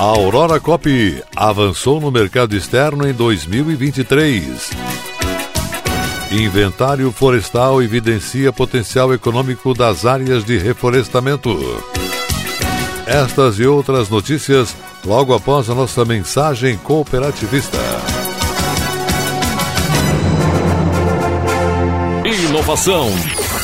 A Aurora Cop avançou no mercado externo em 2023. Inventário florestal evidencia potencial econômico das áreas de reflorestamento. Estas e outras notícias logo após a nossa mensagem cooperativista. Inovação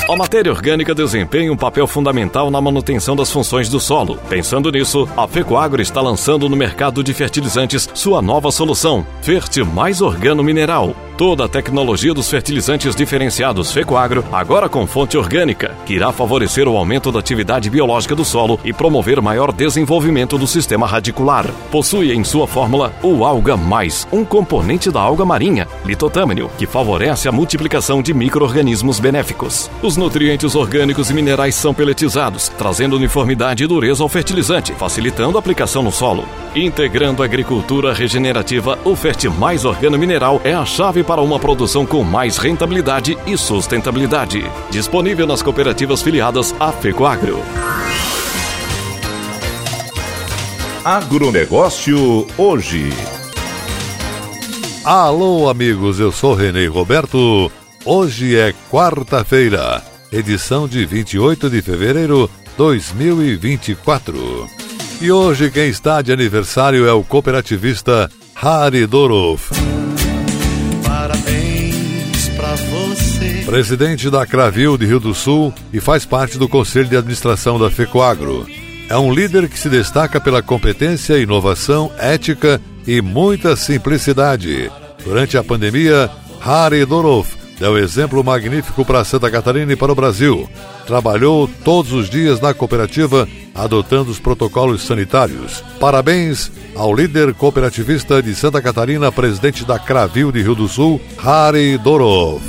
a matéria orgânica desempenha um papel fundamental na manutenção das funções do solo. Pensando nisso, a Fecoagro está lançando no mercado de fertilizantes sua nova solução, Ferte Mais Organo Mineral. Toda a tecnologia dos fertilizantes diferenciados Fecoagro, agora com fonte orgânica, que irá favorecer o aumento da atividade biológica do solo e promover maior desenvolvimento do sistema radicular. Possui em sua fórmula o Alga Mais, um componente da alga marinha, litotâmino, que favorece a multiplicação de micro-organismos benéficos. Os nutrientes orgânicos e minerais são peletizados, trazendo uniformidade e dureza ao fertilizante, facilitando a aplicação no solo. Integrando a agricultura regenerativa, o Ferte Mais Organo Mineral é a chave para uma produção com mais rentabilidade e sustentabilidade. Disponível nas cooperativas filiadas à FECOAGRO. Agronegócio hoje. Alô, amigos, eu sou Renê Roberto. Hoje é quarta-feira, edição de 28 de fevereiro 2024. E hoje quem está de aniversário é o cooperativista Harry Dorov. Presidente da Cravil de Rio do Sul e faz parte do Conselho de Administração da FECOAGRO. É um líder que se destaca pela competência, inovação, ética e muita simplicidade. Durante a pandemia, Harry Dorov deu exemplo magnífico para Santa Catarina e para o Brasil. Trabalhou todos os dias na cooperativa, adotando os protocolos sanitários. Parabéns ao líder cooperativista de Santa Catarina, presidente da Cravil de Rio do Sul, Harry Dorov.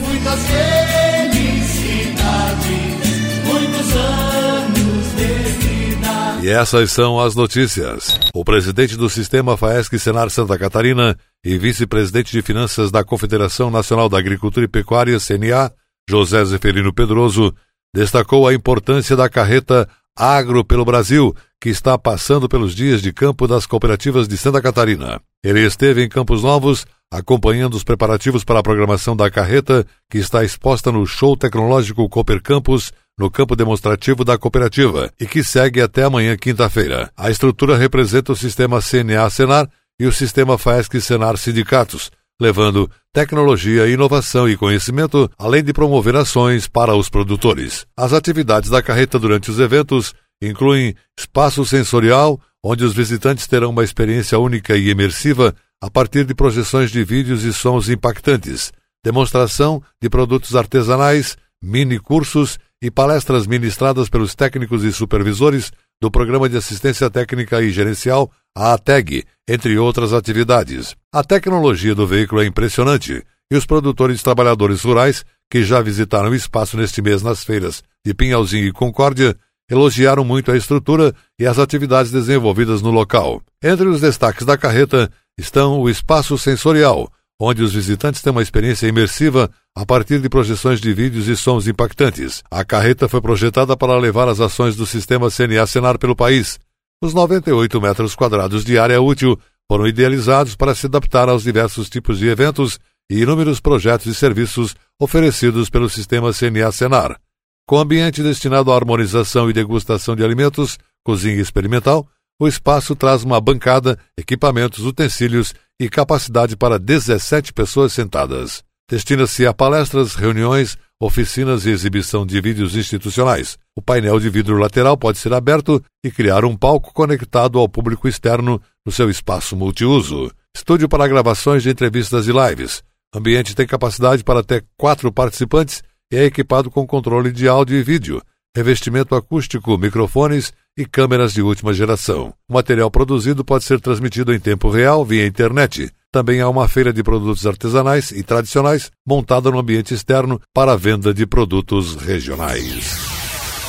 E essas são as notícias. O presidente do Sistema FAESC Senar Santa Catarina e vice-presidente de Finanças da Confederação Nacional da Agricultura e Pecuária, CNA, José Zeferino Pedroso, destacou a importância da carreta Agro pelo Brasil, que está passando pelos dias de campo das cooperativas de Santa Catarina. Ele esteve em Campos Novos, acompanhando os preparativos para a programação da carreta, que está exposta no Show Tecnológico Cooper Campus, no campo demonstrativo da cooperativa, e que segue até amanhã, quinta-feira. A estrutura representa o sistema CNA-Senar e o sistema FAESC-Senar Sindicatos, levando tecnologia, inovação e conhecimento, além de promover ações para os produtores. As atividades da carreta durante os eventos incluem espaço sensorial, onde os visitantes terão uma experiência única e imersiva a partir de projeções de vídeos e sons impactantes, demonstração de produtos artesanais, mini cursos e palestras ministradas pelos técnicos e supervisores do Programa de Assistência Técnica e Gerencial, a ATEG, entre outras atividades. A tecnologia do veículo é impressionante e os produtores e trabalhadores rurais, que já visitaram o espaço neste mês nas feiras de Pinhalzinho e Concórdia, elogiaram muito a estrutura e as atividades desenvolvidas no local. Entre os destaques da carreta estão o espaço sensorial, onde os visitantes têm uma experiência imersiva a partir de projeções de vídeos e sons impactantes. A carreta foi projetada para levar as ações do sistema CNA Senar pelo país. Os 98 metros quadrados de área útil foram idealizados para se adaptar aos diversos tipos de eventos e inúmeros projetos e serviços oferecidos pelo sistema CNA Senar. Com ambiente destinado à harmonização e degustação de alimentos, cozinha experimental, O espaço traz uma bancada, equipamentos, utensílios e capacidade para 17 pessoas sentadas. Destina-se a palestras, reuniões, oficinas e exibição de vídeos institucionais. O painel de vidro lateral pode ser aberto e criar um palco conectado ao público externo no seu espaço multiuso. Estúdio para gravações de entrevistas e lives. O ambiente tem capacidade para até quatro participantes e é equipado com controle de áudio e vídeo, revestimento acústico, microfones e câmeras de última geração. O material produzido pode ser transmitido em tempo real via internet. Também há uma feira de produtos artesanais e tradicionais montada no ambiente externo para a venda de produtos regionais.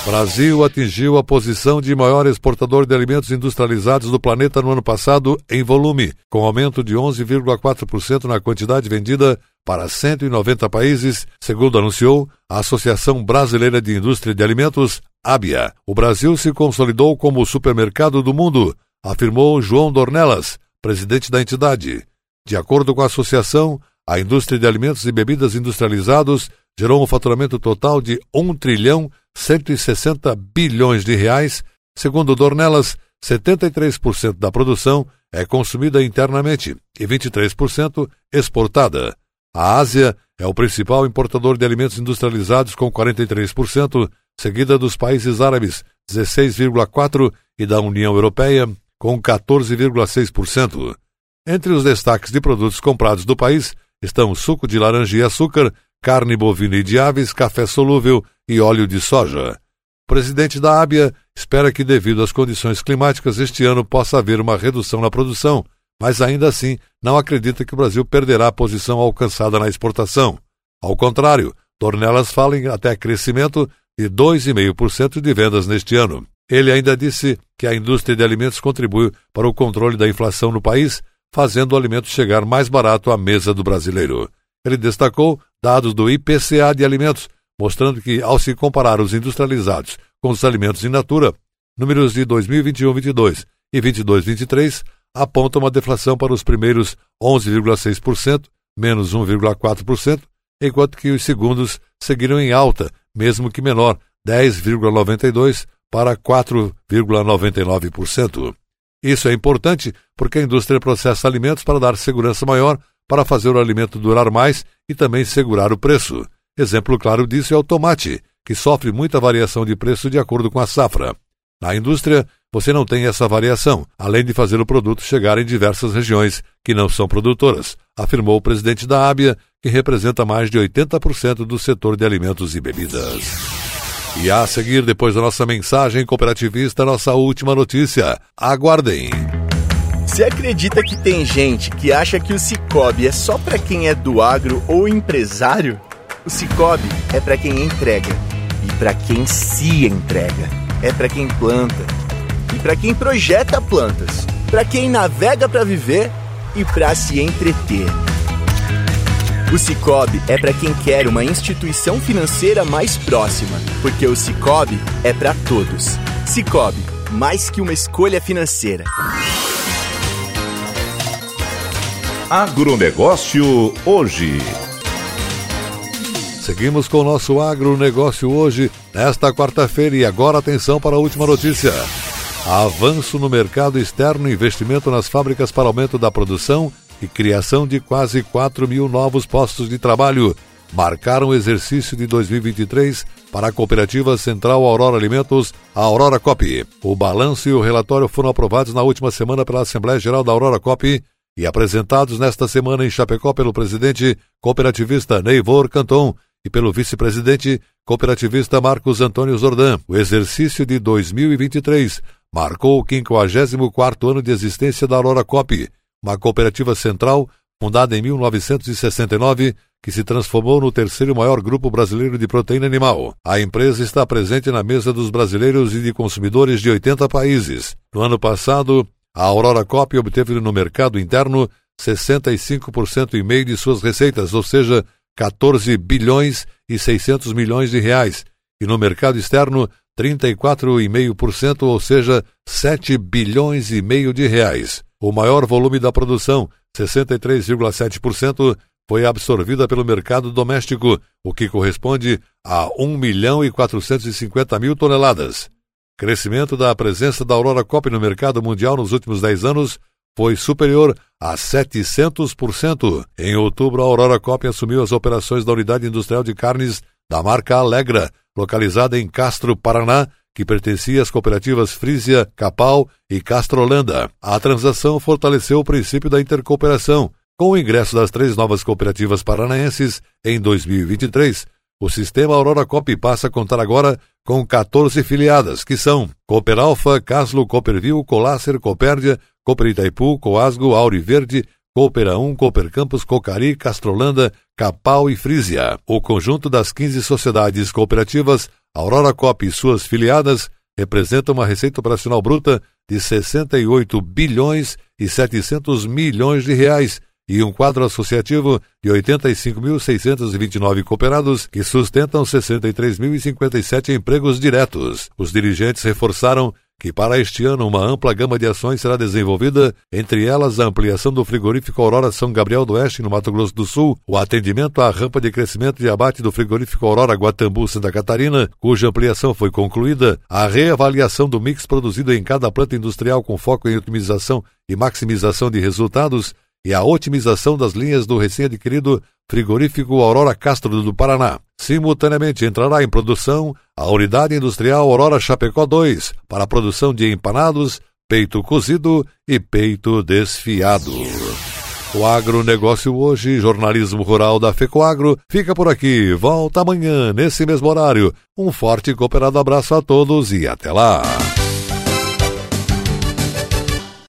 Brasil atingiu a posição de maior exportador de alimentos industrializados do planeta no ano passado em volume, com aumento de 11,4% na quantidade vendida para 190 países, segundo anunciou a Associação Brasileira de Indústria de Alimentos, ABIA. O Brasil se consolidou como o supermercado do mundo, afirmou João Dornelas, presidente da entidade. De acordo com a associação, a indústria de alimentos e bebidas industrializados gerou um faturamento total de 1 trilhão 160 bilhões de reais. Segundo Dornelas, 73% da produção é consumida internamente e 23% exportada. A Ásia é o principal importador de alimentos industrializados com 43%, seguida dos países árabes, 16,4% e da União Europeia, com 14,6%. Entre os destaques de produtos comprados do país estão suco de laranja e açúcar, carne bovina e de aves, café solúvel e óleo de soja. O presidente da Ábia espera que, devido às condições climáticas, este ano possa haver uma redução na produção, mas ainda assim não acredita que o Brasil perderá a posição alcançada na exportação. Ao contrário, Dornelas fala em até crescimento de 2,5% de vendas neste ano. Ele ainda disse que a indústria de alimentos contribui para o controle da inflação no país, fazendo o alimento chegar mais barato à mesa do brasileiro. Ele destacou dados do IPCA de alimentos, mostrando que, ao se comparar os industrializados com os alimentos in natura, números de 2021-22 e 22-23 apontam uma deflação para os primeiros 11,6%, menos 1,4%, enquanto que os segundos seguiram em alta, mesmo que menor, 10,92% para 4,99%. Isso é importante porque a indústria processa alimentos para dar segurança maior, para fazer o alimento durar mais e também segurar o preço. Exemplo claro disso é o tomate, que sofre muita variação de preço de acordo com a safra. Na indústria, você não tem essa variação, além de fazer o produto chegar em diversas regiões que não são produtoras, afirmou o presidente da Ábia, que representa mais de 80% do setor de alimentos e bebidas. E a seguir, depois da nossa mensagem cooperativista, nossa última notícia. Aguardem. Você acredita que tem gente que acha que o Cicobi é só para quem é do agro ou empresário? O Cicobi é para quem entrega e para quem se entrega. É para quem planta e para quem projeta plantas, para quem navega para viver e para se entreter. O Cicobi é para quem quer uma instituição financeira mais próxima, porque o Cicobi é para todos. Cicobi, mais que uma escolha financeira. Agronegócio hoje. Seguimos com o nosso agronegócio hoje, nesta quarta-feira, e agora atenção para a última notícia. Avanço no mercado externo, investimento nas fábricas para aumento da produção e criação de quase 4 mil novos postos de trabalho marcaram o exercício de 2023 para a Cooperativa Central Aurora Alimentos, a Aurora Cop. O balanço e o relatório foram aprovados na última semana pela Assembleia Geral da Aurora Cop e apresentados nesta semana em Chapecó pelo presidente cooperativista Neivor Canton e pelo vice-presidente cooperativista Marcos Antônio Zordan. O exercício de 2023 marcou o 54º ano de existência da Aurora Cop uma cooperativa central fundada em 1969 que se transformou no terceiro maior grupo brasileiro de proteína animal. A empresa está presente na mesa dos brasileiros e de consumidores de 80 países. No ano passado, a Aurora Cop obteve no mercado interno 65% e meio de suas receitas, ou seja, 14 bilhões e 600 milhões de reais, e no mercado externo 34,5%, ou seja, 7 bilhões e meio de reais. O maior volume da produção, 63,7%, foi absorvida pelo mercado doméstico, o que corresponde a 1 milhão e 450 mil toneladas. crescimento da presença da Aurora Cop no mercado mundial nos últimos 10 anos foi superior a 700%. Em outubro, a Aurora Cop assumiu as operações da unidade industrial de carnes da marca Alegra, localizada em Castro, Paraná, que pertencia às cooperativas Frisia, Capal e Castrolanda. A transação fortaleceu o princípio da intercooperação. Com o ingresso das três novas cooperativas paranaenses em 2023, o sistema Aurora Cop passa a contar agora com 14 filiadas, que são Cooper Alfa, Caslo, Cooperville, Colácer, Copérdia, Cooper Itaipu, Coasgo, Auri Verde, Cooper A1, Cooper Campos, Cocari, Castrolanda, Capal e Frisia. O conjunto das 15 sociedades cooperativas Aurora Cop e suas filiadas representa uma receita operacional bruta de 68 bilhões e 700 milhões de reais e um quadro associativo de 85.629 cooperados que sustentam 63.057 empregos diretos. Os dirigentes reforçaram que para este ano uma ampla gama de ações será desenvolvida, entre elas a ampliação do frigorífico Aurora São Gabriel do Oeste, no Mato Grosso do Sul, o atendimento à rampa de crescimento e abate do frigorífico Aurora Guatambu, Santa Catarina, cuja ampliação foi concluída, a reavaliação do mix produzido em cada planta industrial com foco em otimização e maximização de resultados, e a otimização das linhas do recém-adquirido frigorífico Aurora Castro do Paraná. Simultaneamente entrará em produção a unidade industrial Aurora Chapecó 2 para a produção de empanados, peito cozido e peito desfiado. O agronegócio hoje, jornalismo rural da FECOAGro, fica por aqui. Volta amanhã, nesse mesmo horário. Um forte e cooperado abraço a todos e até lá.